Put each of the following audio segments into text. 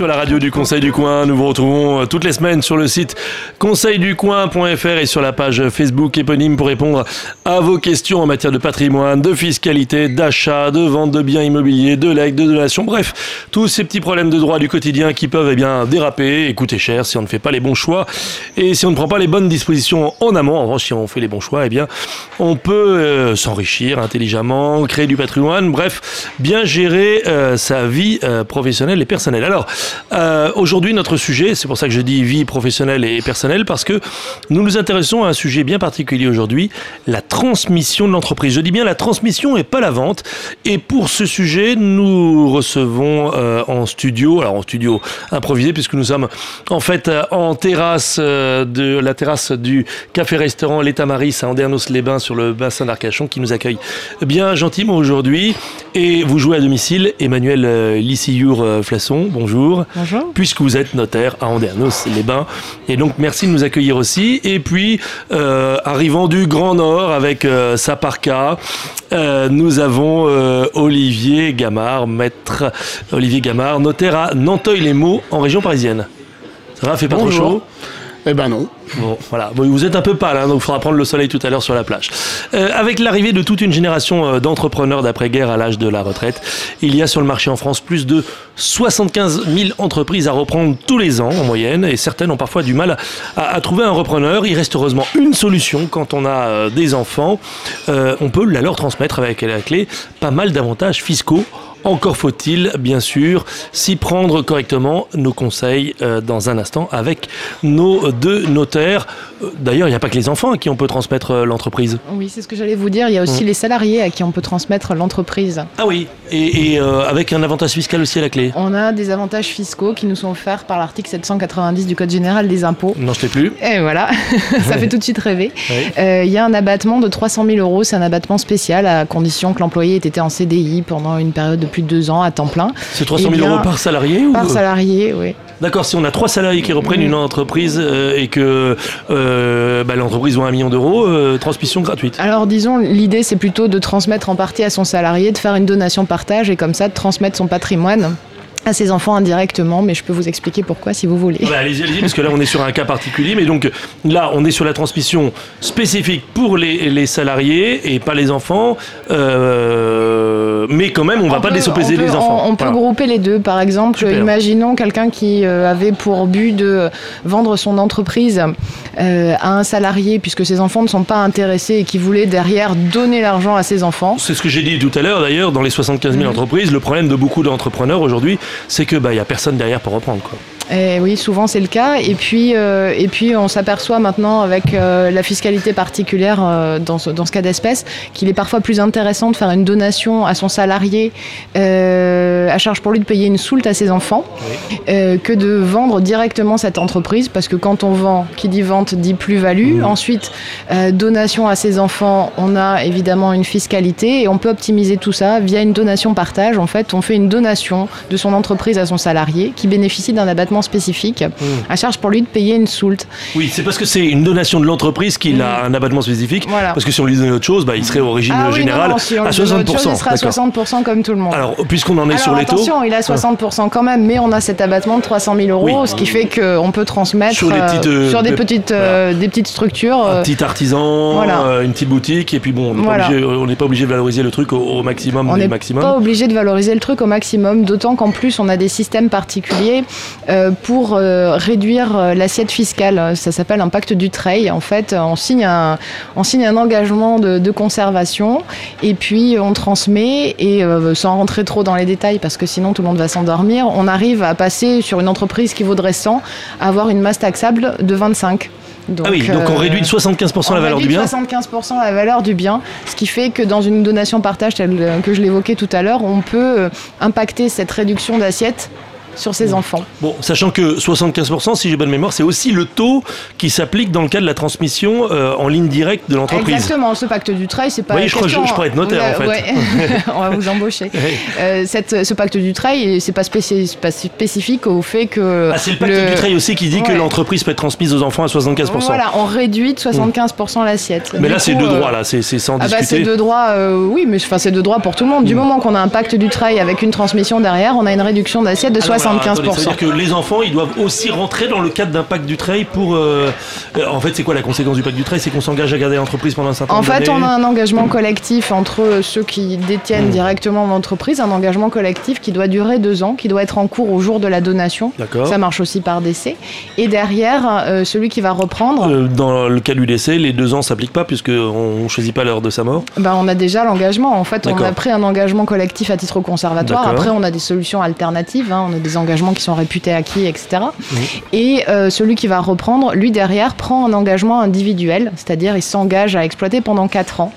sur la radio du Conseil du Coin. Nous vous retrouvons euh, toutes les semaines sur le site conseilducoin.fr et sur la page Facebook éponyme pour répondre à vos questions en matière de patrimoine, de fiscalité, d'achat, de vente de biens immobiliers, de legs, de donations, bref, tous ces petits problèmes de droit du quotidien qui peuvent eh bien déraper et coûter cher si on ne fait pas les bons choix et si on ne prend pas les bonnes dispositions en amont. En revanche, si on fait les bons choix, eh bien, on peut euh, s'enrichir intelligemment, créer du patrimoine, bref, bien gérer euh, sa vie professionnelle et personnelle. Alors, euh, aujourd'hui, notre sujet, c'est pour ça que je dis vie professionnelle et personnelle, parce que nous nous intéressons à un sujet bien particulier aujourd'hui, la transmission de l'entreprise. Je dis bien la transmission et pas la vente. Et pour ce sujet, nous recevons euh, en studio, alors en studio improvisé, puisque nous sommes en fait euh, en terrasse de la terrasse du café-restaurant L'État Maris à Andernos-les-Bains sur le bassin d'Arcachon, qui nous accueille bien gentiment aujourd'hui. Et vous jouez à domicile, Emmanuel Lissillour Flasson, bonjour. Bonjour. Puisque vous êtes notaire à Andernos-les-Bains. Et donc, merci de nous accueillir aussi. Et puis, euh, arrivant du Grand Nord avec euh, sa parka, euh, nous avons Olivier Gamard, maître Olivier Gamard, notaire à Nanteuil-les-Maux, en région parisienne. Ça va, fait pas trop chaud? Eh ben non. Bon, voilà. vous êtes un peu pâle, hein, donc il faudra prendre le soleil tout à l'heure sur la plage. Euh, avec l'arrivée de toute une génération euh, d'entrepreneurs d'après-guerre à l'âge de la retraite, il y a sur le marché en France plus de 75 000 entreprises à reprendre tous les ans en moyenne, et certaines ont parfois du mal à, trouver un repreneur. Il reste heureusement une solution quand on a euh, des enfants. on peut la leur transmettre avec la clé pas mal d'avantages fiscaux encore faut-il, bien sûr, s'y prendre correctement. Nos conseils dans un instant avec nos deux notaires D'ailleurs, il n'y a pas que les enfants à qui on peut transmettre euh, l'entreprise. Oui, c'est ce que j'allais vous dire. Il y a aussi mmh. les salariés à qui on peut transmettre l'entreprise. Ah oui, et, euh, avec un avantage fiscal aussi à la clé. On a des avantages fiscaux qui nous sont offerts par l'article 790 du Code général des impôts. Non, je ne plus. Et voilà, ça fait tout de suite rêver. Euh, il y a un abattement de 300 000 euros. C'est un abattement spécial à condition que l'employé ait été en CDI pendant une période de plus de deux ans à temps plein. C'est 300 000 euros par salarié Par salarié, oui. D'accord, si on a trois salariés qui reprennent une entreprise euh, et que euh, bah, l'entreprise vaut un million d'euros, euh, transmission gratuite. Alors disons, l'idée c'est plutôt de transmettre en partie à son salarié, de faire une donation partage et comme ça de transmettre son patrimoine à ses enfants indirectement, mais je peux vous expliquer pourquoi si vous voulez. Bah, allez-y, allez-y, parce que là on est sur un cas particulier, mais donc là on est sur la transmission spécifique pour les, salariés et pas les enfants, euh, mais quand même on, ne va pas désopéser les enfants. On, peut grouper les deux, par exemple, imaginons quelqu'un qui euh, avait pour but de vendre son entreprise euh, à un salarié puisque ses enfants ne sont pas intéressés et qui voulait derrière donner l'argent à ses enfants. C'est ce que j'ai dit tout à l'heure d'ailleurs, dans les 75 000 mhm. entreprises, le problème de beaucoup d'entrepreneurs aujourd'hui, c'est que bah, y a personne derrière pour reprendre. Quoi. Et oui, souvent c'est le cas. Et puis, euh, et puis on s'aperçoit maintenant avec euh, la fiscalité particulière euh, dans, ce, dans ce cas d'espèce qu'il est parfois plus intéressant de faire une donation à son salarié à charge pour lui de payer une soulte à ses enfants que de vendre directement cette entreprise parce que quand on vend, qui dit vente dit plus-value. Mmh. Ensuite, donation à ses enfants, on a évidemment une fiscalité et on peut optimiser tout ça via une donation partage. En fait, on fait une donation de son entreprise à son salarié qui bénéficie d'un abattement spécifique, mmh. à charge pour lui de payer une soulte. Oui, c'est parce que c'est une donation de l'entreprise qu'il a mmh. un abattement spécifique. Parce que si on lui donnait autre chose, bah, il serait au régime ah général à 60%. il serait à 60% comme tout le monde. Alors, puisqu'on en est sur les taux. Attention, il a 60% quand même, mais on a cet abattement de 300 000 euros, ce qui fait qu'on peut transmettre sur, des petites, euh, sur des, petites, euh, des petites structures. Un petit artisan, euh, une petite boutique, et puis bon, on n'est pas, obligé de valoriser le truc au, maximum. On n'est pas obligé de valoriser le truc au maximum, d'autant qu'en plus, on a des systèmes particuliers pour euh, réduire euh, l'assiette fiscale. Ça s'appelle un pacte du trail. En fait, on signe un, on signe un engagement de, conservation et puis on transmet et euh, sans rentrer trop dans les détails parce que sinon tout le monde va s'endormir, on arrive à passer sur une entreprise qui vaudrait 100 à avoir une masse taxable de 25. Donc, ah oui, donc on réduit de 75% la valeur du bien 75% la valeur du bien, ce qui fait que dans une donation partage telle que je l'évoquais tout à l'heure, on peut impacter cette réduction d'assiette sur ses enfants. Bon, sachant que 75%, si j'ai bonne mémoire, c'est aussi le taux qui s'appelle dans le cas de la transmission euh, en ligne directe de l'entreprise. Exactement, ce pacte du trail, c'est pas. Oui, je, crois, je, je, pourrais être notaire en fait. Ouais. On va vous embaucher. euh, cette, ce pacte du trail, c'est pas, spécifique, pas spécifique au fait que. Ah, c'est le pacte le... du trail aussi qui dit ouais. que l'entreprise peut être transmise aux enfants à 75%. Voilà, on réduit de 75% l'assiette. Mais du là, c'est de droit, là, c'est sans ah discuter. Bah, c'est de droit, euh, oui, mais enfin, c'est de droit pour tout le monde. Du mmh. moment qu'on a un pacte du trail avec une transmission derrière, on a une réduction d'assiette de Alors, 75%. Alors, attendez, ça veut dire que les enfants, ils doivent aussi rentrer dans le cadre d'un pacte du trail pour. Euh, en fait, c'est quoi la conséquence du pacte du trail C'est qu'on s'engage à garder l'entreprise pendant un certain En nombre fait, on a un engagement collectif entre ceux qui détiennent mmh. directement l'entreprise, un engagement collectif qui doit durer deux ans, qui doit être en cours au jour de la donation. Ça marche aussi par décès. Et derrière, euh, celui qui va reprendre. Euh, dans le cas du décès, les deux ans s'appliquent pas puisqu'on ne choisit pas l'heure de sa mort? Ben, on a déjà l'engagement. En fait, on a pris un engagement collectif à titre conservatoire. Après, on a des solutions alternatives. Hein. On a des engagements qui sont réputés acquis, etc. Et euh, celui qui va reprendre, lui derrière, prend un engagement individuel, c'est-à-dire il s'engage à exploiter pendant quatre ans.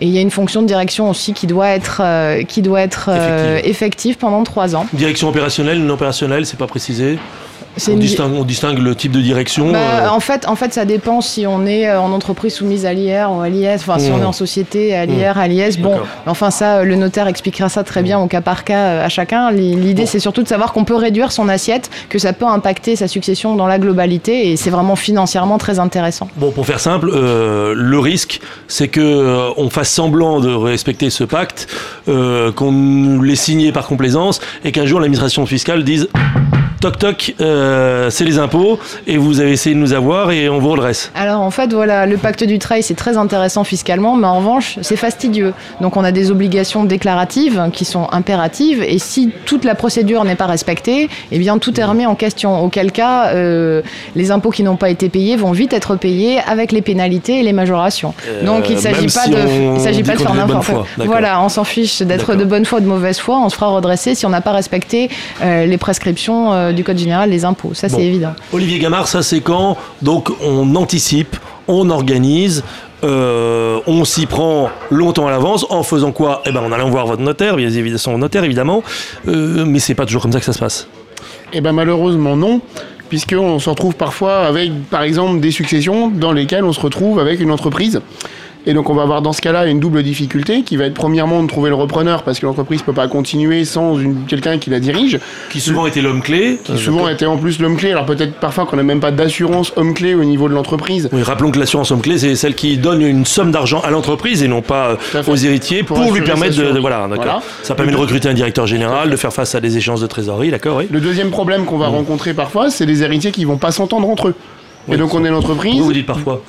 Et il y a une fonction de direction aussi qui doit être, euh, qui doit être euh, effective. effective pendant trois ans. Direction opérationnelle, non opérationnelle, c'est pas précisé on, une... distingue, on, distingue, le type de direction bah, euh... en, fait, en fait, ça dépend si on est en entreprise soumise à l'IR ou à l'IS, enfin, mmh. si on est en société à l'IR, mmh. à l'IS. Bon, enfin, ça, le notaire expliquera ça très bien mmh. au cas par cas à chacun. L'idée, bon. c'est surtout de savoir qu'on peut réduire son assiette, que ça peut impacter sa succession dans la globalité, et c'est vraiment financièrement très intéressant. Bon, pour faire simple, euh, le risque, c'est que euh, on fasse semblant de respecter ce pacte, euh, qu'on l'ait signé par complaisance, et qu'un jour l'administration fiscale dise toc toc, euh, c'est les impôts et vous avez essayé de nous avoir et on vous redresse. Alors en fait voilà, le pacte du trail c'est très intéressant fiscalement, mais en revanche c'est fastidieux. Donc on a des obligations déclaratives qui sont impératives et si toute la procédure n'est pas respectée, eh bien tout est remis en question. Auquel cas euh, les impôts qui n'ont pas été payés vont vite être payés avec les pénalités et les majorations. Euh, Donc il ne s'agit pas, si de, il s'agit pas de faire n'importe quoi. Voilà, on s'en fiche d'être de bonne foi ou de mauvaise foi, on se fera redresser si on n'a pas respecté euh, les prescriptions du Code général des impôts. Ça, bon. c'est évident. Olivier Gamard, ça, c'est quand Donc, on anticipe, on organise. Euh, on s'y prend longtemps à l'avance en faisant quoi? Eh ben en allant voir votre notaire, bien évidemment, son notaire évidemment, euh, mais c'est pas toujours comme ça que ça se passe. Eh ben malheureusement non, puisqu'on se retrouve parfois avec, par exemple, des successions dans lesquelles on se retrouve avec une entreprise et donc on va avoir dans ce cas-là une double difficulté qui va être premièrement de trouver le repreneur parce que l'entreprise ne peut pas continuer sans quelqu'un qui la dirige. Qui souvent était l'homme clé. Qui souvent était en plus l'homme clé. Alors peut-être parfois qu'on n'a même pas d'assurance homme clé au niveau de l'entreprise. Oui, rappelons que l'assurance homme clé c'est celle qui donne une somme d'argent à l'entreprise et non pas aux héritiers pour, pour lui permettre de, de, voilà, voilà. Ça permet de recruter un directeur général, de faire face à des échéances de trésorerie, d'accord oui. Le deuxième problème qu'on va mmh. rencontrer parfois, c'est les héritiers qui vont pas s'entendre entre eux. Oui, et donc on est l'entreprise. Vous, vous dites parfois.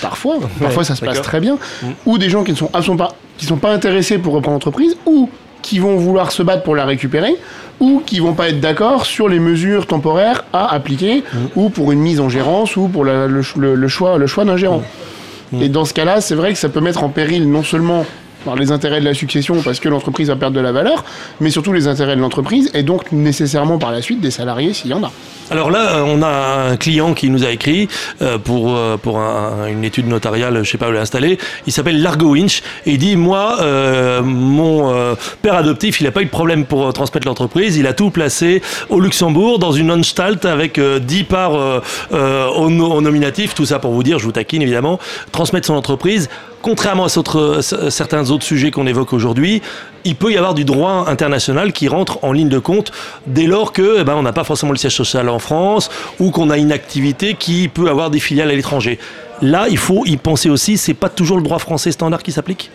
parfois, parfois ouais, ça se passe très bien. Mmh. Ou des gens qui ne sont, sont, pas, qui sont pas intéressés pour reprendre l'entreprise, ou qui vont vouloir se battre pour la récupérer, ou qui vont pas être d'accord sur les mesures temporaires à appliquer, mmh. ou pour une mise en gérance, ou pour la, le, le, le, choix, le choix d'un gérant. Mmh. Et dans ce cas-là, c'est vrai que ça peut mettre en péril non seulement par les intérêts de la succession parce que l'entreprise va perdre de la valeur, mais surtout les intérêts de l'entreprise et donc nécessairement par la suite des salariés s'il y en a. Alors là, on a un client qui nous a écrit euh, pour, euh, pour un, une étude notariale, je sais pas où l'installer. Il s'appelle Largo Winch et il dit Moi, euh, mon père adoptif, il n'a pas eu de problème pour transmettre l'entreprise. Il a tout placé au Luxembourg dans une Anstalt avec 10 parts au nominatif. Tout ça pour vous dire, je vous taquine évidemment, transmettre son entreprise contrairement à certains autres sujets qu'on évoque aujourd'hui, il peut y avoir du droit international qui rentre en ligne de compte dès lors que eh ben, n'a pas forcément le siège social en France ou qu'on a une activité qui peut avoir des filiales à l'étranger. Là, il faut y penser aussi, c'est pas toujours le droit français standard qui s'applique?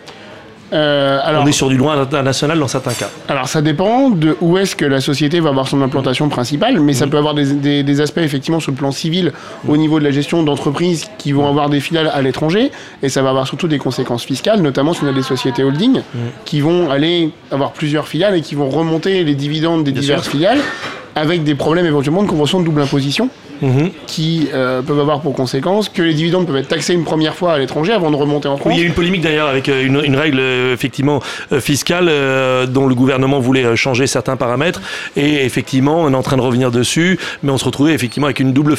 Euh, alors, on est sur du droit international dans certains cas. Alors ça dépend de où est-ce que la société va avoir son implantation principale, mais ça peut avoir des, des, des, aspects effectivement sur le plan civil au niveau de la gestion d'entreprises qui vont avoir des filiales à l'étranger, et ça va avoir surtout des conséquences fiscales, notamment si on a des sociétés holding mmh. qui vont aller avoir plusieurs filiales et qui vont remonter les dividendes des Bien diverses sûr. filiales avec des problèmes éventuellement de convention de double imposition mhm. qui euh, peuvent avoir pour conséquence que les dividendes peuvent être taxés une première fois à l'étranger avant de remonter en France. il y a une polémique d'ailleurs avec euh, une, règle effectivement fiscale dont le gouvernement voulait changer certains paramètres et effectivement on est en train de revenir dessus, mais on se retrouvait effectivement avec une double,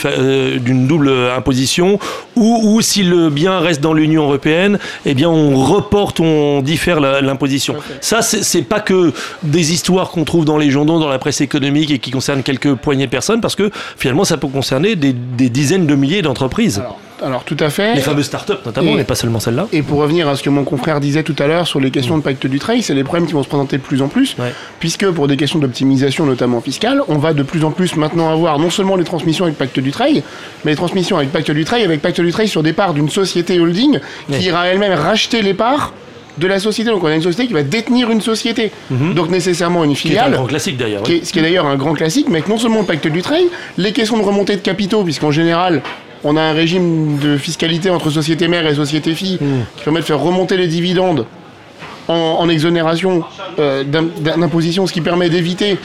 d'une double imposition ou, si le bien reste dans l'Union européenne, eh bien on reporte, on diffère l'imposition. Ça c'est pas que des histoires qu'on trouve dans les journaux, dans la presse économique et qui concernent quelques poignées de personnes parce que finalement ça peut concerner des, dizaines de milliers d'entreprises. Alors, tout à fait. Les fameuses startups notamment, mais pas seulement celles-là. Et pour revenir à ce que mon confrère disait tout à l'heure sur les questions de pacte du trail, c'est les problèmes qui vont se présenter de plus en plus, puisque pour des questions d'optimisation notamment fiscale, on va de plus en plus maintenant avoir non seulement les transmissions avec pacte du trail, mais les transmissions avec pacte du trail, avec pacte du trail sur des parts d'une société holding qui ira elle-même racheter les parts de la société. Donc on a une société qui va détenir une société. Mhm. Donc nécessairement une filiale. Qui est un grand classique d'ailleurs. Ce qui est d'ailleurs un grand classique, mais avec non seulement le pacte du trail, les questions de remontée de capitaux, puisqu'en général, on a un régime de fiscalité entre société mère et société fille mhm. qui permet de faire remonter les dividendes en, exonération euh, d'imposition, ce qui permet d'éviter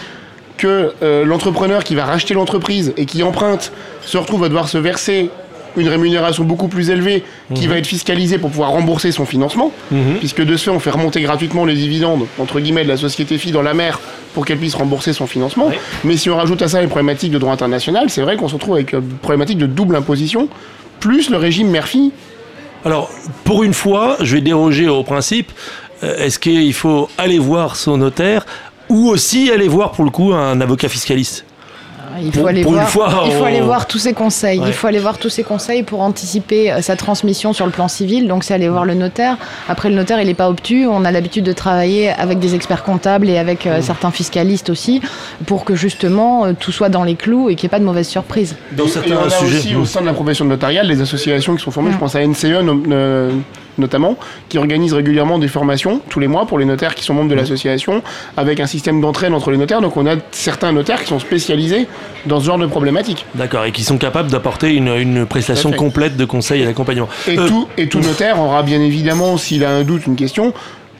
que euh, l'entrepreneur qui va racheter l'entreprise et qui emprunte se retrouve à devoir se verser une rémunération beaucoup plus élevée qui mhm. va être fiscalisée pour pouvoir rembourser son financement, mhm. puisque de ce fait, on fait remonter gratuitement les dividendes, entre guillemets, de la société fille dans la mer pour qu'elle puisse rembourser son financement. Mais si on rajoute à ça les problématiques de droit international, c'est vrai qu'on se retrouve avec une problématique de double imposition, plus le régime mère-fille. Alors, pour une fois, je vais déroger au principe. Euh, est-ce qu'il faut aller voir son notaire ou aussi aller voir pour le coup un avocat fiscaliste? Il faut, aller, voir, il faut aller voir tous ces conseils. Il faut aller voir tous ces conseils pour anticiper euh, sa transmission sur le plan civil. Donc, c'est aller voir le notaire. Après, le notaire, il n'est pas obtus. On a l'habitude de travailler avec des experts comptables et avec euh, certains fiscalistes aussi pour que justement euh, tout soit dans les clous et qu'il n'y ait pas de mauvaises surprises. Dans certains et on a aussi au sein de la profession notariale des associations qui sont formées. Je pense à NCE notamment, qui organise régulièrement des formations tous les mois pour les notaires qui sont membres de l'association, avec un système d'entraide entre les notaires. Donc on a certains notaires qui sont spécialisés dans ce genre de problématiques. D'accord, et qui sont capables d'apporter une, prestation complète de conseil et d'accompagnement. Et, euh, tout, et tout notaire aura bien évidemment, s'il a un doute, une question,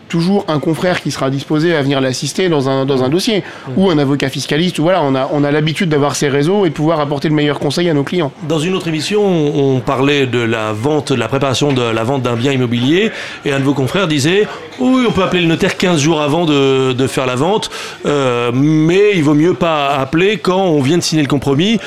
toujours un confrère qui sera disposé à venir l'assister dans un, dans un dossier, ou un avocat fiscaliste. Voilà, on a, on a l'habitude d'avoir ces réseaux et de pouvoir apporter le meilleur conseil à nos clients. Dans une autre émission, on parlait de la vente, de la préparation de la vente d'un bien immobilier, et un de vos confrères disait oui, on peut appeler le notaire 15 jours avant de, de faire la vente, euh, mais il vaut mieux pas appeler quand on vient de signer le compromis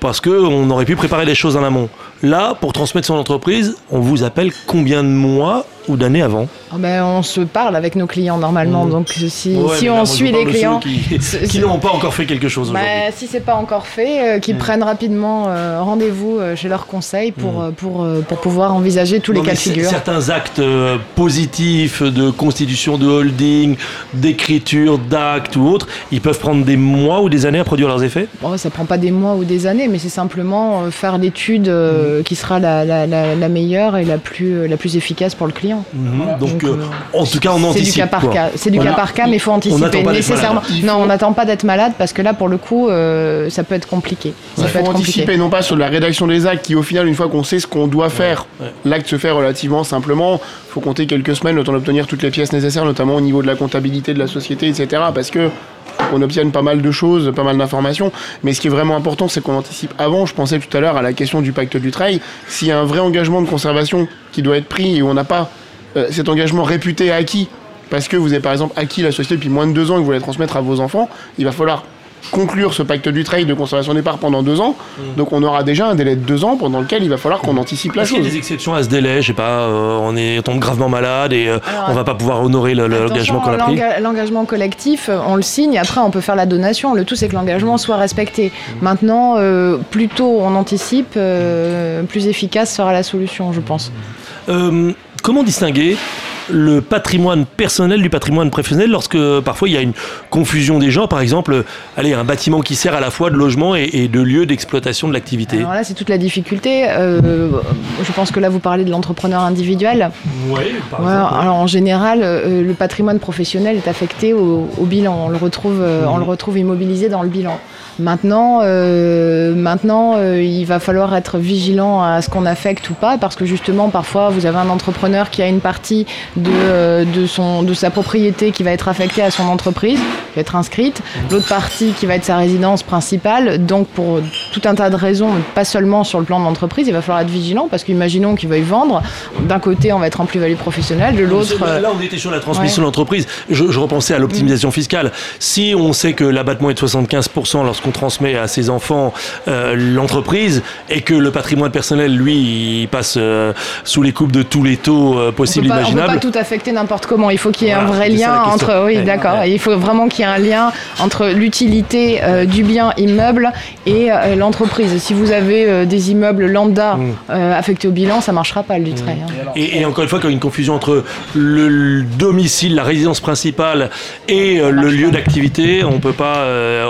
parce qu'on aurait pu préparer les choses en amont. Là, pour transmettre son entreprise, on vous appelle combien de mois ou d'années avant ah ben, On se parle avec nos clients normalement. Mmh. Donc si, si on suit les clients... Qui, n'ont pas encore fait quelque chose bah, Si c'est pas encore fait, euh, qu'ils mmh. prennent rapidement euh, rendez-vous euh, chez leur conseil pour, mmh. pour, pour pouvoir envisager tous les cas de figure. Certains actes positifs de constitution de holding, d'écriture, d'actes ou autres, ils peuvent prendre des mois ou des années à produire leurs effets? Bon, Ça prend pas des mois ou des années, mais c'est simplement faire l'étude qui sera la, la, la, meilleure et la plus, la plus efficace pour le client. Mhm. Donc, euh, en tout cas, on anticipe. C'est du cas par cas. C'est du cas par cas, mais il faut anticiper nécessairement. Non, on n'attend pas d'être malade parce que là, pour le coup, euh, ça peut être compliqué. Il faut anticiper, non pas sur la rédaction des actes, qui au final, une fois qu'on sait ce qu'on doit faire, l'acte se fait relativement simplement. Il faut compter quelques semaines le temps d'obtenir toutes les pièces nécessaires, notamment au niveau de la comptabilité de la société, etc. Parce que on obtienne pas mal de choses, pas mal d'informations. Mais ce qui est vraiment important, c'est qu'on anticipe avant. Je pensais tout à l'heure à la question du pacte du trail. S'il y a un vrai engagement de conservation qui doit être pris et où on n'a pas euh, cet engagement réputé acquis, parce que vous avez par exemple acquis la société depuis moins de deux ans et que vous voulez transmettre à vos enfants, il va falloir conclure ce pacte du trail de conservation des parts pendant deux ans. Mm. Donc on aura déjà un délai de deux ans pendant lequel il va falloir qu'on anticipe la chose. Il y a des exceptions à ce délai, je sais pas, euh, on est tombe gravement malade et euh, on va pas pouvoir honorer l'engagement qu'on a pris. L'engagement collectif, on le signe, après on peut faire la donation. Le tout c'est que l'engagement soit respecté. Mm. Maintenant, euh, plus tôt on anticipe, plus efficace sera la solution, je pense. comment distinguer le patrimoine personnel du patrimoine professionnel lorsque parfois il y a une confusion des gens, par exemple, allez, un bâtiment qui sert à la fois de logement et, de lieu d'exploitation de l'activité. Alors là, c'est toute la difficulté. Euh, je pense que là, vous parlez de l'entrepreneur individuel. Oui, par Alors en général, euh, le patrimoine professionnel est affecté au, bilan. On le, retrouve, euh, on le mhm. retrouve immobilisé dans le bilan. Maintenant, maintenant il va falloir être vigilant à ce qu'on affecte ou pas, parce que justement, parfois, vous avez un entrepreneur qui a une partie de, de, son, de sa propriété qui va être affectée à son entreprise, qui va être inscrite, l'autre partie qui va être sa résidence principale. Donc pour tout un tas de raisons, pas seulement sur le plan de l'entreprise, il va falloir être vigilant parce qu'imaginons qu'il veuille vendre, d'un côté on va être en plus-value professionnelle, de l'autre... Là on était sur la transmission de l'entreprise, je, je, repensais à l'optimisation fiscale. Si on sait que l'abattement est de 75% lorsqu'on transmet à ses enfants euh, l'entreprise et que le patrimoine personnel, lui, il passe euh, sous les coupes de tous les taux euh, possibles, imaginables. Tout affecter n'importe comment. Il faut qu'il y ait un vrai lien entre... Oui, d'accord. Il faut vraiment qu'il y ait un lien entre l'utilité du bien immeuble et l'entreprise. Si vous avez des immeubles lambda mm. affectés au bilan, ça ne marchera pas le du trait. Hein. Et, encore une fois, quand il y a une confusion entre le, domicile, la résidence principale et le lieu d'activité, on ne peut pas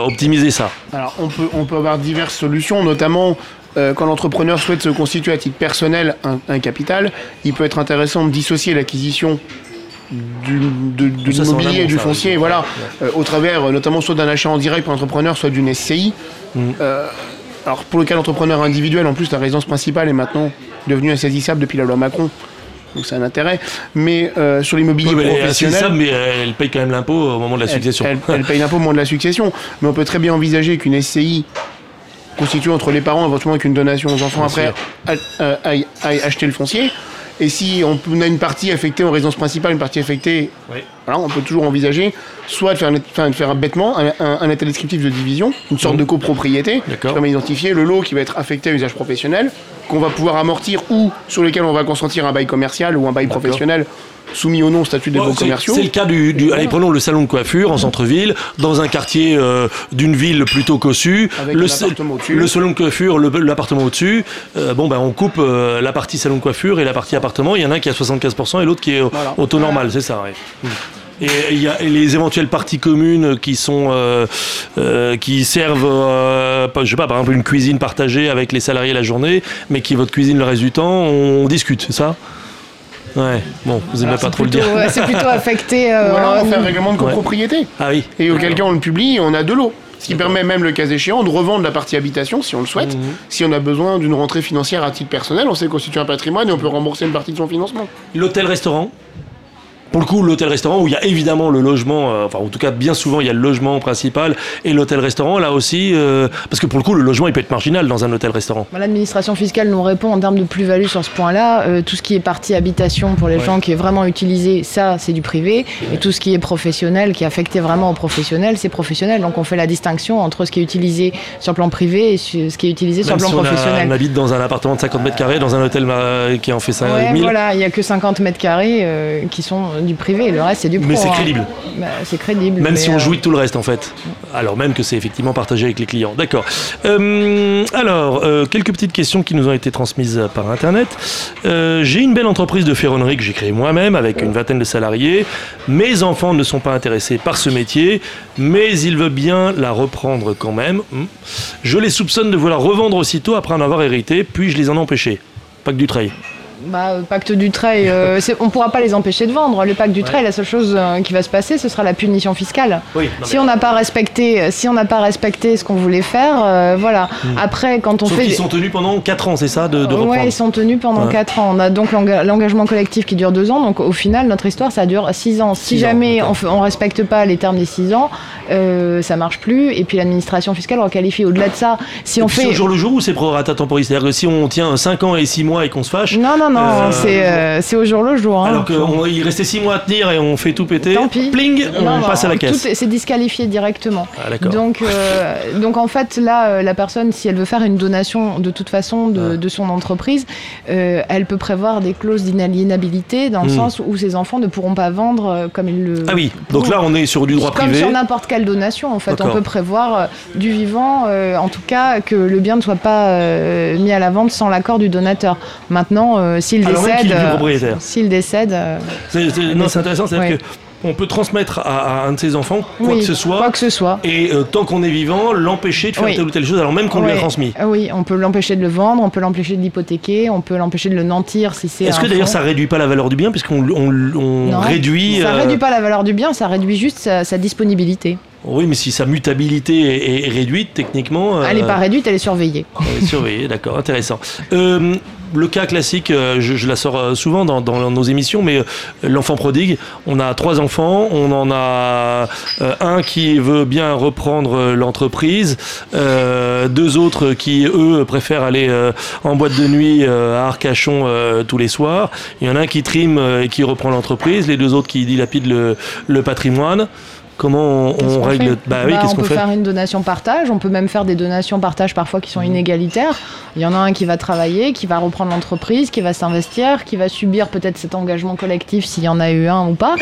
optimiser ça. Alors, on peut, on peut avoir diverses solutions, notamment euh, quand l'entrepreneur souhaite se constituer à titre personnel un, capital, il peut être intéressant de dissocier l'acquisition du, de, l'immobilier et du foncier, voilà, euh, au travers euh, notamment soit d'un achat en direct pour l'entrepreneur, soit d'une SCI. Mm. alors pour le cas d'entrepreneur individuel, en plus la résidence principale est maintenant devenue insaisissable depuis la loi Macron. Donc c'est un intérêt. Mais sur l'immobilier professionnel. Elle mais elle paye quand même l'impôt au moment de la succession. Elle, elle paye l'impôt au moment de la succession. Mais on peut très bien envisager qu'une SCI constitué entre les parents, éventuellement avec une donation aux enfants après, aille, acheter le foncier. Et si on a une partie affectée en résidence principale, une partie affectée, on peut toujours envisager soit de faire, un, de faire bêtement un, un, état descriptif de division, une sorte mmh. de copropriété, qui permet d'identifier le lot qui va être affecté à usage professionnel, qu'on va pouvoir amortir ou sur lequel on va consentir un bail commercial ou un bail professionnel soumis au nom statut des bons commerciaux. C'est le cas du, allez prenons le salon de coiffure en centre-ville, dans un quartier euh, d'une ville plutôt cossue, le, le, salon de coiffure, l'appartement au-dessus. Euh, bon ben on coupe euh, la partie salon de coiffure et la partie appartement. Il y en a un qui a 75% et l'autre qui est au taux normal, c'est ça. Ouais. Et il y a les éventuelles parties communes qui sont qui servent, je sais pas, par exemple une cuisine partagée avec les salariés la journée, mais qui votre cuisine le reste du temps, on discute, c'est ça? Ouais, bon, vous n'aimez pas trop le dire. c'est plutôt affecté. Euh, Ou alors on fait un règlement de copropriété. Ah oui. Et auquel cas on le publie, on a de l'eau. Ce qui permet même, le cas échéant, de revendre la partie habitation si on le souhaite. Mhm. Si on a besoin d'une rentrée financière à titre personnel, on sait constituer un patrimoine et on peut rembourser une partie de son financement. L'hôtel-restaurant? Pour le coup, l'hôtel-restaurant, où il y a évidemment le logement, euh, enfin en tout cas bien souvent il y a le logement principal et l'hôtel-restaurant, là aussi, euh, parce que pour le coup le logement il peut être marginal dans un hôtel-restaurant. Bah, l'administration fiscale nous répond en termes de plus-value sur ce point-là. Euh, tout ce qui est partie habitation pour les gens qui est vraiment utilisé, ça c'est du privé. Et tout ce qui est professionnel, qui est affecté vraiment au professionnel, c'est professionnel. Donc on fait la distinction entre ce qui est utilisé sur le plan privé et ce qui est utilisé sur le plan professionnel. On habite dans un appartement de 50 mètres carrés, dans un hôtel qui en fait 5 ouais, Voilà, il n'y a que 50 mètres carrés qui sont du privé, le reste c'est du pro. Mais c'est hein. crédible. Bah, c'est crédible. Même si on jouit de tout le reste en fait. Alors même que c'est effectivement partagé avec les clients. D'accord. Euh, alors, euh, quelques petites questions qui nous ont été transmises par Internet. Euh, j'ai une belle entreprise de ferronnerie que j'ai créée moi-même avec une vingtaine de salariés. Mes enfants ne sont pas intéressés par ce métier, mais ils veulent bien la reprendre quand même. Hmm. Je les soupçonne de vouloir revendre aussitôt après en avoir hérité, puis je les en empêcher. Pas que du trail bah, pacte du trail, euh, on ne pourra pas les empêcher de vendre. Le pacte du trail, la seule chose euh, qui va se passer, ce sera la punition fiscale. si on n'a pas respecté, si on n'a pas respecté ce qu'on voulait faire, euh, voilà. Hmm. Après, quand on Sauf fait, ils sont tenus pendant 4 ans, c'est ça, de, de ils sont tenus pendant 4 ans. On a donc l'engagement collectif qui dure 2 ans. Donc au final, notre histoire, ça dure 6 ans. Si jamais on ne respecte pas les termes des 6 ans, ça marche plus. Et puis l'administration fiscale requalifie. Au-delà de ça, si on fait. C'est au jour le jour ou c'est prorata temporis C'est-à-dire que si on tient 5 ans et 6 mois et qu'on se fâche. Non, non, non, euh, euh, c'est au jour le jour. Hein. Alors qu'il restait 6 mois à tenir et on fait tout péter. Tant pis. Pling, on passe à la caisse. C'est disqualifié directement. Ah, donc, euh, donc en fait, là, la personne, si elle veut faire une donation de toute façon de, de son entreprise, elle peut prévoir des clauses d'inaliénabilité dans le hmm. sens où ses enfants ne pourront pas vendre comme ils le. Ah oui, donc là on est sur du droit privé. Comme sur n'importe quelle donation, en fait. On peut prévoir du vivant, en tout cas, que le bien ne soit pas mis à la vente sans l'accord du donateur. Maintenant, s'il décède, euh, s'il décède. Euh, non, c'est intéressant, c'est-à-dire que on peut transmettre à, un de ses enfants quoi que ce soit. Quoi que ce soit. Et euh, tant qu'on est vivant, l'empêcher de faire telle ou telle chose, alors même qu'on lui a transmis. Oui, on peut l'empêcher de le vendre, on peut l'empêcher de l'hypothéquer, on peut l'empêcher de le nantir si c'est. Est-ce que d'ailleurs ça réduit pas la valeur du bien, puisqu'on on, réduit. Ça réduit pas la valeur du bien, ça réduit juste sa, disponibilité. Oui, mais si sa mutabilité est, réduite, techniquement. Elle n'est pas réduite, elle est surveillée. Elle est surveillée, d'accord, intéressant le cas classique, euh, je, la sors euh, souvent dans, nos émissions, mais l'enfant prodigue, on a trois enfants, on en a un qui veut bien reprendre l'entreprise, deux autres qui, eux, préfèrent aller en boîte de nuit à Arcachon tous les soirs, il y en a un qui trime et qui reprend l'entreprise, les deux autres qui dilapident le patrimoine. Comment on, règle bah, oui, bah, On peut faire une donation partage, on peut même faire des donations partage parfois qui sont mmh. inégalitaires. Il y en a un qui va travailler, qui va reprendre l'entreprise, qui va s'investir, qui va subir peut-être cet engagement collectif s'il y en a eu un ou pas.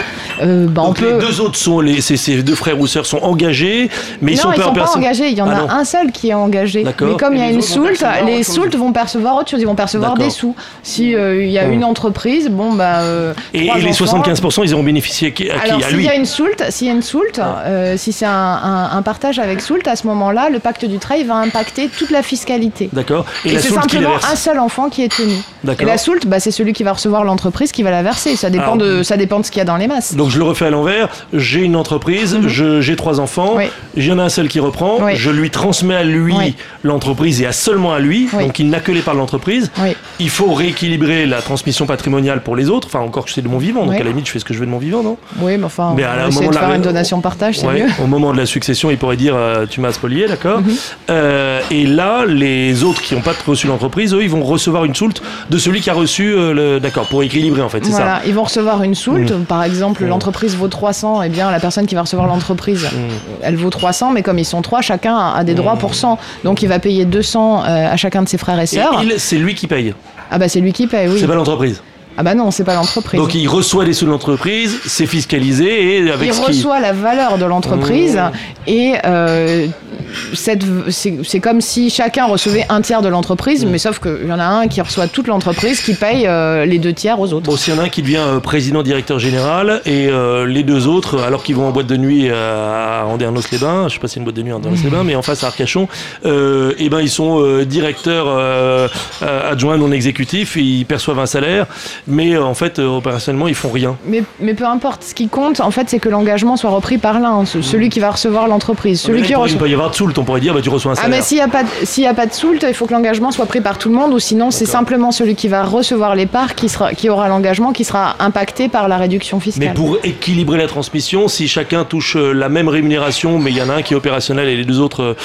Euh, bah, Donc les deux autres sont les ces, deux frères ou sœurs sont engagés, mais ils non, sont ils sont pas engagés. Il y en a ah un seul qui est engagé. Mais comme il y a une soult, les soultes vont percevoir autre chose. Ils vont percevoir des sous. Si euh, il y a mmh. une entreprise, bon bah. Euh, et, les 75% ils auront bénéficié à qui, Alors, s'il y a une soult, s'il y a une soult euh, si c'est un, partage avec Soult, à ce moment-là, le pacte du trail va impacter toute la fiscalité. D'accord. Et, c'est simplement un seul enfant qui est tenu. Et la Soult, bah, c'est celui qui va recevoir l'entreprise qui va la verser. Ça dépend, de, ça dépend de ce qu'il y a dans les masses. Donc je le refais à l'envers. J'ai une entreprise, mhm. j'ai trois enfants, j'en ai un seul qui reprend, je lui transmets à lui l'entreprise et à seulement à lui, donc il n'a que les parts de l'entreprise. Il faut rééquilibrer la transmission patrimoniale pour les autres. Enfin, encore que c'est de mon vivant, donc à la limite, je fais ce que je veux de mon vivant, non? Oui, mais enfin, mais à on va de faire une donation partage au moment de la succession, il pourrait dire euh, tu m'as spolié, d'accord mhm. euh, Et là, les autres qui n'ont pas reçu l'entreprise, eux, ils vont recevoir une soulte de celui qui a reçu euh, le. D'accord, pour équilibrer en fait, c'est voilà, ils vont recevoir une soulte. Mhm. Par exemple, mhm. l'entreprise vaut 300, et eh bien la personne qui va recevoir l'entreprise, elle vaut 300, mais comme ils sont trois, chacun a des droits pour 100. Donc il va payer 200 à chacun de ses frères et sœurs. Et c'est lui qui paye. Ah bah c'est lui qui paye, oui. C'est pas l'entreprise. Ah bah non, c'est pas l'entreprise. Donc il reçoit les sous de l'entreprise, c'est fiscalisé et avec il reçoit la valeur de l'entreprise mmh. et euh, c'est comme si chacun recevait un tiers de l'entreprise, mmh. mais sauf qu'il y en a un qui reçoit toute l'entreprise qui paye euh, les deux tiers aux autres. Bon, s'il y en a un qui devient euh, président directeur général et les deux autres, alors qu'ils vont en boîte de nuit à Andernos-les-Bains, je sais pas si c'est une boîte de nuit à Andernos-les-Bains, mmh. mais en face à Arcachon, et eh ben ils sont directeurs adjoints non exécutifs, ils perçoivent un salaire mais euh, en fait, euh, opérationnellement, ils font rien. Mais, mais peu importe, ce qui compte, en fait, c'est que l'engagement soit repris par l'un, celui qui va recevoir l'entreprise. Celui qui Il peut y avoir de soult, on pourrait dire, bah, tu reçois un salaire. Ah, mais s'il n'y a, pas de, s'il a pas de soult, il faut que l'engagement soit pris par tout le monde, ou sinon, c'est simplement celui qui va recevoir les parts qui, sera, qui aura l'engagement qui sera impacté par la réduction fiscale. Mais pour équilibrer la transmission, si chacun touche euh, la même rémunération, mais il y en a un qui est opérationnel et les deux autres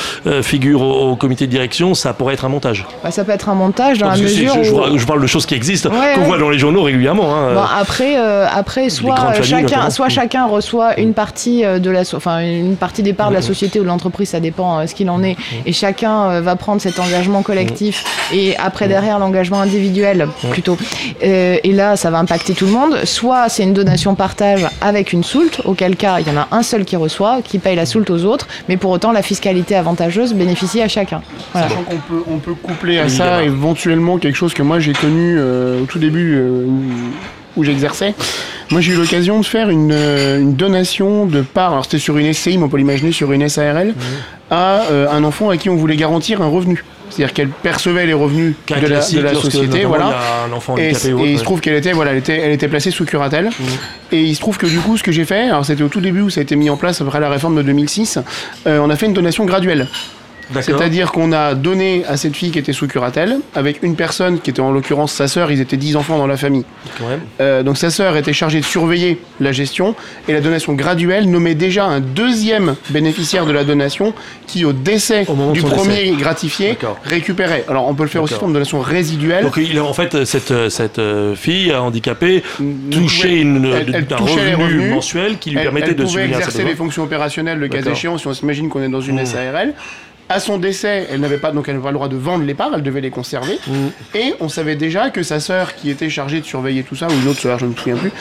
figurent au, comité de direction, ça pourrait être un montage. Bah, ça peut être un montage dans la mesure. où... je, parle de choses qui existent, qu'on voit dans les journaux régulièrement. Hein. Bon, après, euh, après soit chacun, soit chacun reçoit une partie euh, de la, enfin une partie des parts de la société ou de l'entreprise, ça dépend euh, ce qu'il en est, et chacun va prendre cet engagement collectif et après derrière l'engagement individuel plutôt. et là, ça va impacter tout le monde. Soit c'est une donation partage avec une soulte, auquel cas il y en a un seul qui reçoit, qui paye la soulte aux autres, mais pour autant la fiscalité avantageuse bénéficie à chacun. Voilà. Sachant qu'on peut, on peut coupler à ça éventuellement quelque chose que moi j'ai connu au tout début où j'exerçais. Moi, j'ai eu l'occasion de faire une, euh, une, donation de part, alors c'était sur une SCI, mais on peut l'imaginer sur une SARL, mhm. à euh, un enfant à qui on voulait garantir un revenu. C'est-à-dire qu'elle percevait les revenus de la, de la société, voilà. et, il se trouve qu'elle était, voilà, elle était, elle était placée sous curatelle. Mhm. Et il se trouve que du coup, ce que j'ai fait, alors c'était au tout début où ça a été mis en place après la réforme de 2006, euh, on a fait une donation graduelle. C'est-à-dire qu'on a donné à cette fille qui était sous curatelle, avec une personne qui était en l'occurrence sa sœur, ils étaient 10 enfants dans la famille. Euh, donc sa sœur était chargée de surveiller la gestion, et la donation graduelle nommait déjà un deuxième bénéficiaire de la donation qui, au décès du premier gratifié, récupérait. Alors on peut le faire aussi forme de donation résiduelle. Donc il, en fait, cette, cette euh, fille handicapée touchait une, elle, un revenu revenus. mensuel qui lui permettait de pouvait exercer les fonctions opérationnelles le cas échéant si on s'imagine qu'on est dans une mmh. SARL. À son décès, elle n'avait pas donc elle n'avait pas le droit de vendre les parts, elle devait les conserver. Mm. Et on savait déjà que sa sœur, qui était chargée de surveiller tout ça, ou une autre sœur, je ne me souviens plus,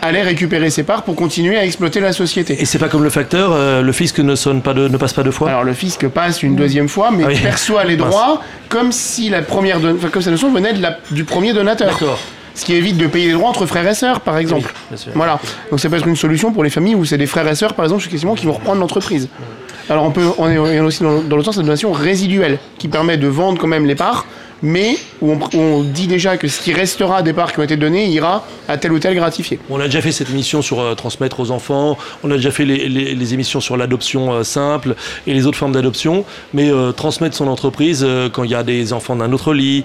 allait récupérer ses parts pour continuer à exploiter la société. Et c'est pas comme le facteur, euh, le fisc ne sonne pas de, ne passe pas deux fois? Alors le fisc passe une deuxième fois, mais ah perçoit les droits comme si la première, don... enfin, comme sa notion venait de la... du premier donateur. D'accord ce qui évite de payer les droits entre frères et sœurs, par exemple. voilà. Donc ça peut être une solution pour les familles où c'est des frères et sœurs, par exemple, qui vont reprendre l'entreprise. Alors on peut, on est, aussi dans, dans le sens de la donation résiduelle, qui permet de vendre quand même les parts, mais où on, dit déjà que ce qui restera des parts qui ont été données ira à tel ou tel gratifié. On a déjà fait cette émission sur euh, transmettre aux enfants, on a déjà fait les, émissions sur l'adoption euh, simple et les autres formes d'adoption, mais euh, transmettre son entreprise quand il y a des enfants d'un autre lit,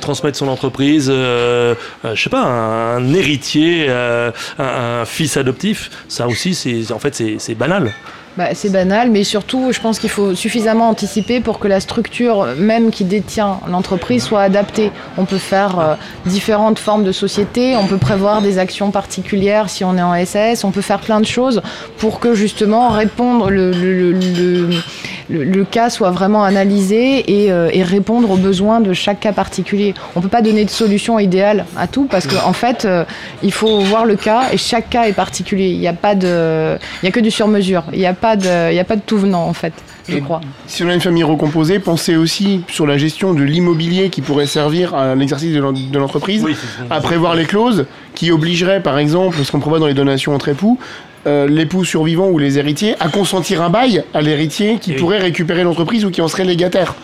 transmettre son entreprise, je sais pas, un, héritier, un, un, fils adoptif, ça aussi, c'est en fait c'est banal. Bah, c'est banal, mais surtout, je pense qu'il faut suffisamment anticiper pour que la structure même qui détient l'entreprise soit adaptée. On peut faire euh, différentes formes de société, on peut prévoir des actions particulières si on est en SAS, on peut faire plein de choses pour que justement répondre le, le, cas soit vraiment analysé et, euh, et, répondre aux besoins de chaque cas particulier. On ne peut pas donner de solution idéale à tout parce qu'en en fait, euh, il faut voir le cas et chaque cas est particulier. Il n'y a pas de, a que du sur-mesure. Il n'y a pas de, il a pas de tout venant en fait. Je crois. Si on a une famille recomposée, pensez aussi sur la gestion de l'immobilier qui pourrait servir à l'exercice de l'entreprise, à prévoir les clauses qui obligeraient, par exemple, ce qu'on prévoit dans les donations entre époux, euh, l'époux survivant ou les héritiers à consentir un bail à l'héritier qui pourrait récupérer l'entreprise ou qui en serait légataire.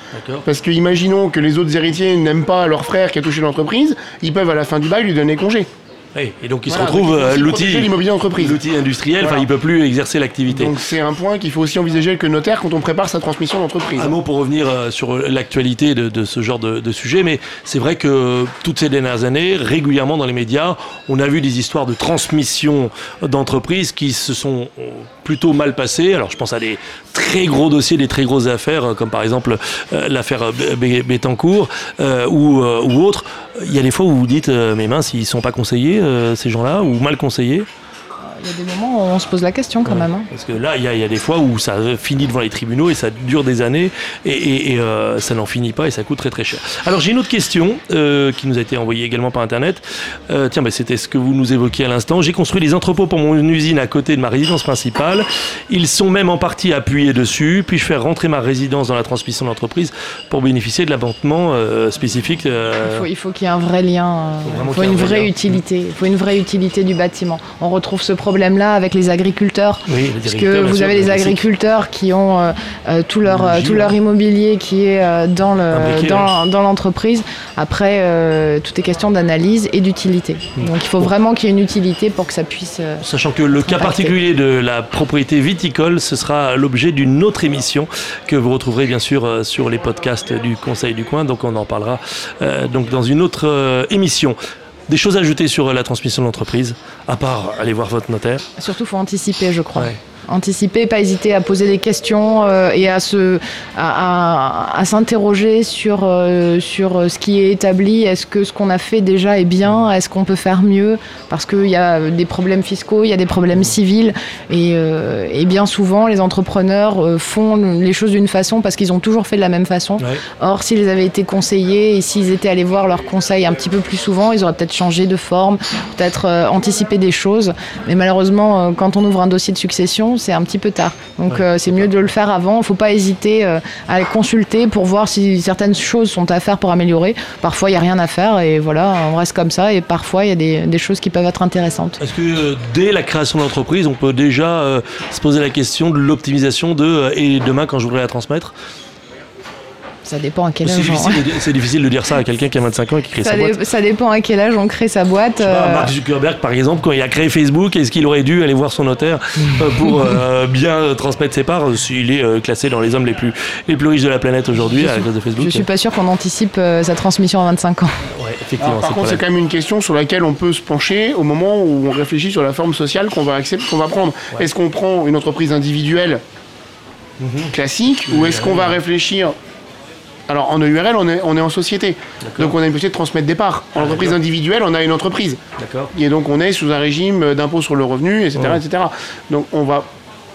Parce que imaginons que les autres héritiers n'aiment pas leur frère qui a touché l'entreprise, ils peuvent à la fin du bail lui donner congé et donc il se retrouve euh, l'outil l'immobilier entreprise, l'outil industriel. Enfin, il peut plus exercer l'activité. Donc c'est un point qu'il faut aussi envisager que notaire quand on prépare sa transmission d'entreprise. Un mot pour revenir euh, sur l'actualité de, ce genre de, sujet, mais c'est vrai que toutes ces dernières années, régulièrement dans les médias, on a vu des histoires de transmission d'entreprises qui se sont plutôt mal passées. Alors je pense à des très gros dossiers, des très grosses affaires, comme par exemple euh, l'affaire Bettencourt ou, ou autre. Il y a des fois où vous dites, mais mince, ils sont pas conseillés euh, ces gens-là, ou mal conseillés il y a des moments où on se pose la question quand même. Hein. Parce que là, il y, a des fois où ça finit devant les tribunaux et ça dure des années et, euh, ça n'en finit pas et ça coûte très très cher. Alors j'ai une autre question euh, qui nous a été envoyée également par Internet. Euh, tiens, bah, c'était ce que vous nous évoquiez à l'instant. J'ai construit des entrepôts pour mon usine à côté de ma résidence principale. Ils sont même en partie appuyés dessus. Puis-je faire rentrer ma résidence dans la transmission d'entreprise pour bénéficier de l'abonnement spécifique Il faut, qu'il y ait un vrai lien. Il faut, une vraie utilité. Il faut une vraie utilité du bâtiment. On retrouve ce problème-là avec les agriculteurs. Oui, parce que vous avez des agriculteurs qui ont euh, euh, tout, leur, euh, tout leur immobilier qui est dans, le, dans, l'entreprise. Après, tout est question d'analyse et d'utilité. Hmm. Donc il faut vraiment qu'il y ait une utilité pour que ça puisse. Sachant que le cas particulier de la propriété viticole, ce sera l'objet d'une autre émission que vous retrouverez bien sûr sur les podcasts du Conseil du Coin. Donc on en parlera donc dans une autre émission. Des choses à ajouter sur la transmission de l'entreprise, à part aller voir votre notaire. Surtout, il faut anticiper, je crois anticiper, pas hésiter à poser des questions euh, et à se à, s'interroger sur euh, sur ce qui est établi. Est-ce que ce qu'on a fait déjà est bien? Est-ce qu'on peut faire mieux? Parce qu'il y a des problèmes fiscaux, il y a des problèmes civils et, euh, et bien souvent les entrepreneurs font les choses d'une façon parce qu'ils ont toujours fait de la même façon. Or, s'ils avaient été conseillés et s'ils étaient allés voir leurs conseils un petit peu plus souvent, ils auraient peut-être changé de forme, peut-être anticipé des choses. Mais malheureusement, quand on ouvre un dossier de succession, c'est un petit peu tard. Donc euh, c'est mieux de le faire avant. Il ne faut pas hésiter euh, à consulter pour voir si certaines choses sont à faire pour améliorer. Parfois, il n'y a rien à faire et voilà, on reste comme ça. Et parfois, il y a des, choses qui peuvent être intéressantes. Est-ce que euh, dès la création d'entreprise, on peut déjà se poser la question de l'optimisation de et demain, quand je voudrais la transmettre ça dépend à quel âge. C'est difficile, de dire ça à quelqu'un qui a 25 ans et qui crée sa boîte. Ça dépend à quel âge on crée sa boîte. Euh. Mark Zuckerberg, par exemple, quand il a créé Facebook, est-ce qu'il aurait dû aller voir son notaire euh, pour euh, bien transmettre ses parts s'il est classé dans les hommes les plus, les plus riches de la planète aujourd'hui à cause de Facebook Je suis pas sûr qu'on anticipe sa transmission à 25 ans. effectivement. par contre, c'est quand même une question sur laquelle on peut se pencher au moment où on réfléchit sur la forme sociale qu'on va accepter, qu'on va prendre. Est-ce qu'on prend une entreprise individuelle mhm. classique ou est-ce qu'on va réfléchir alors en EURL, on est, on est en société. Donc on a une possibilité de transmettre des parts. En ah, entreprise individuelle, on a une entreprise. Et donc on est sous un régime d'impôt sur le revenu, etc. etc. Donc on va.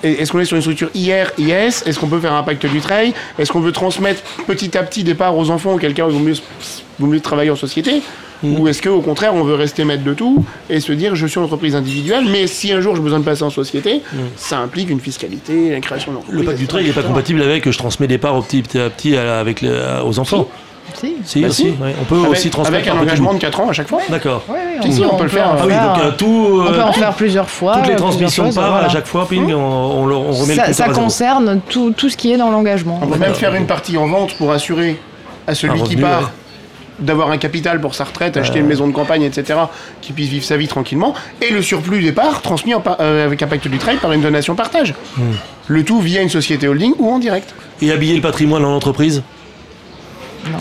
Est-ce qu'on est sur une structure IR, IS Est-ce qu'on peut faire un pacte du trail? Est-ce qu'on veut transmettre petit à petit des parts aux enfants il vaut mieux, vaut mieux travailler en société? Ou est-ce qu'au contraire, on veut rester maître de tout et se dire je suis une entreprise individuelle, mais si un jour j'ai besoin de passer en société, mm. ça implique une fiscalité, une création d'entreprise. Le pacte du trait, il n'est pas compatible avec je transmets des parts petit, à petit avec aux enfants. Si. Si, bah aussi. On peut aussi transmettre. Avec un engagement de 4 ans à chaque fois D'accord. on, peut le faire. Ah oui, donc euh, tout. on peut en faire plusieurs fois. Toutes les transmissions de parts à chaque fois, puis mmh. on, remet ça, le Ça concerne tout, tout, ce qui est dans l'engagement. On peut même faire une partie en vente pour assurer à celui qui part d'avoir un capital pour sa retraite, acheter une maison de campagne, etc., qui puisse vivre sa vie tranquillement, et le surplus départ transmis euh, avec un pacte du travail par une donation partage. Hmm. Le tout via une société holding ou en direct. Et habiller le patrimoine en entreprise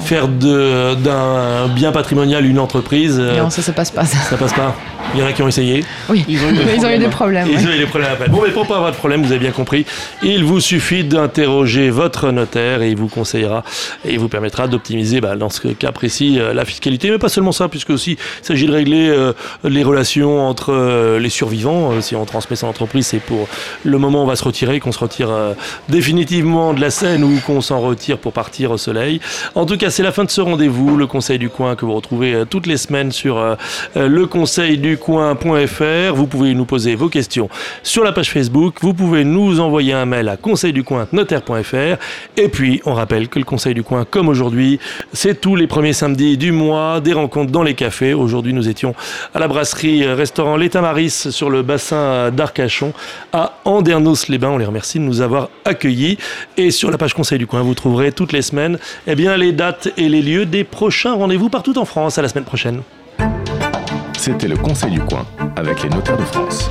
Faire d'un bien patrimonial une entreprise. Euh, non, ça, ça passe pas. Ça, ça passe pas. Il y en a qui ont essayé. Oui, ils ont eu des, problèmes. Ils ont eu des problèmes après. Bon, mais pour pas avoir de problème, vous avez bien compris, il vous suffit d'interroger votre notaire et il vous conseillera et il vous permettra d'optimiser, bah, dans ce cas précis, euh, la fiscalité. Mais pas seulement ça, puisque aussi il s'agit de régler euh, les relations entre euh, les survivants. si on transmet son entreprise, c'est pour le moment où on va se retirer, qu'on se retire définitivement de la scène ou qu'on s'en retire pour partir au soleil. En tout cas, c'est la fin de ce rendez-vous, le Conseil du coin que vous retrouvez toutes les semaines sur le Conseil du coin.fr. Vous pouvez nous poser vos questions sur la page Facebook. Vous pouvez nous envoyer un mail à conseilducoin.notaire.fr. Et puis, on rappelle que le Conseil du Coin, comme aujourd'hui, c'est tous les premiers samedis du mois, des rencontres dans les cafés. Aujourd'hui, nous étions à la brasserie restaurant L'État Maris sur le bassin d'Arcachon à Andernos-les-Bains. On les remercie de nous avoir accueillis. Et sur la page Conseil du Coin, vous trouverez toutes les semaines eh bien, les dates et les lieux des prochains rendez-vous partout en France. À la semaine prochaine. C'était le Conseil du coin avec les notaires de France.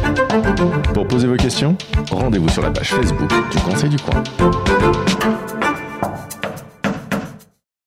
Pour poser vos questions, rendez-vous sur la page Facebook du Conseil du coin.